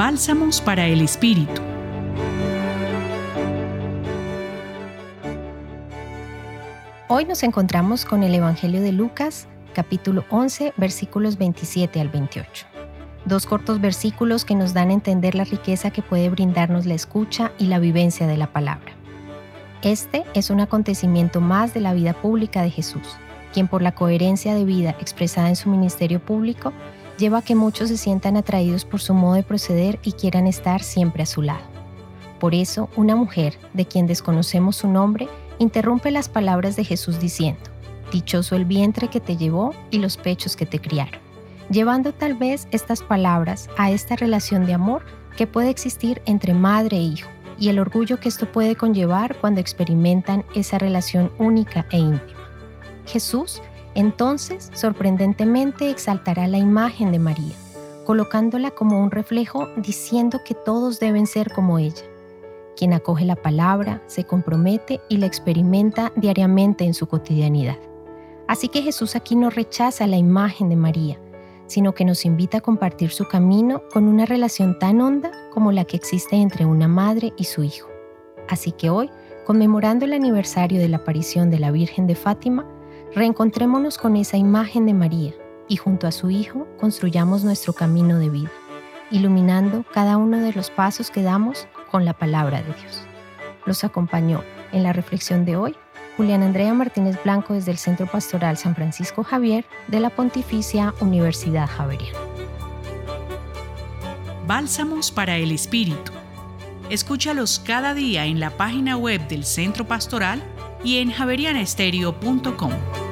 Bálsamos para el Espíritu. Hoy nos encontramos con el Evangelio de Lucas, capítulo 11, versículos 27 al 28. Dos cortos versículos que nos dan a entender la riqueza que puede brindarnos la escucha y la vivencia de la palabra. Este es un acontecimiento más de la vida pública de Jesús, quien por la coherencia de vida expresada en su ministerio público lleva a que muchos se sientan atraídos por su modo de proceder y quieran estar siempre a su lado. Por eso, una mujer, de quien desconocemos su nombre, interrumpe las palabras de Jesús diciendo, Dichoso el vientre que te llevó y los pechos que te criaron, llevando tal vez estas palabras a esta relación de amor que puede existir entre madre e hijo y el orgullo que esto puede conllevar cuando experimentan esa relación única e íntima. Jesús entonces sorprendentemente exaltará la imagen de María, colocándola como un reflejo diciendo que todos deben ser como ella quien acoge la palabra, se compromete y la experimenta diariamente en su cotidianidad. Así que Jesús aquí no rechaza la imagen de María, sino que nos invita a compartir su camino con una relación tan honda como la que existe entre una madre y su hijo. Así que hoy, conmemorando el aniversario de la aparición de la Virgen de Fátima, reencontrémonos con esa imagen de María y junto a su Hijo construyamos nuestro camino de vida, iluminando cada uno de los pasos que damos con la palabra de Dios. Los acompañó en la reflexión de hoy Julián Andrea Martínez Blanco desde el Centro Pastoral San Francisco Javier de la Pontificia Universidad Javeriana. Bálsamos para el Espíritu. Escúchalos cada día en la página web del Centro Pastoral y en javerianestereo.com.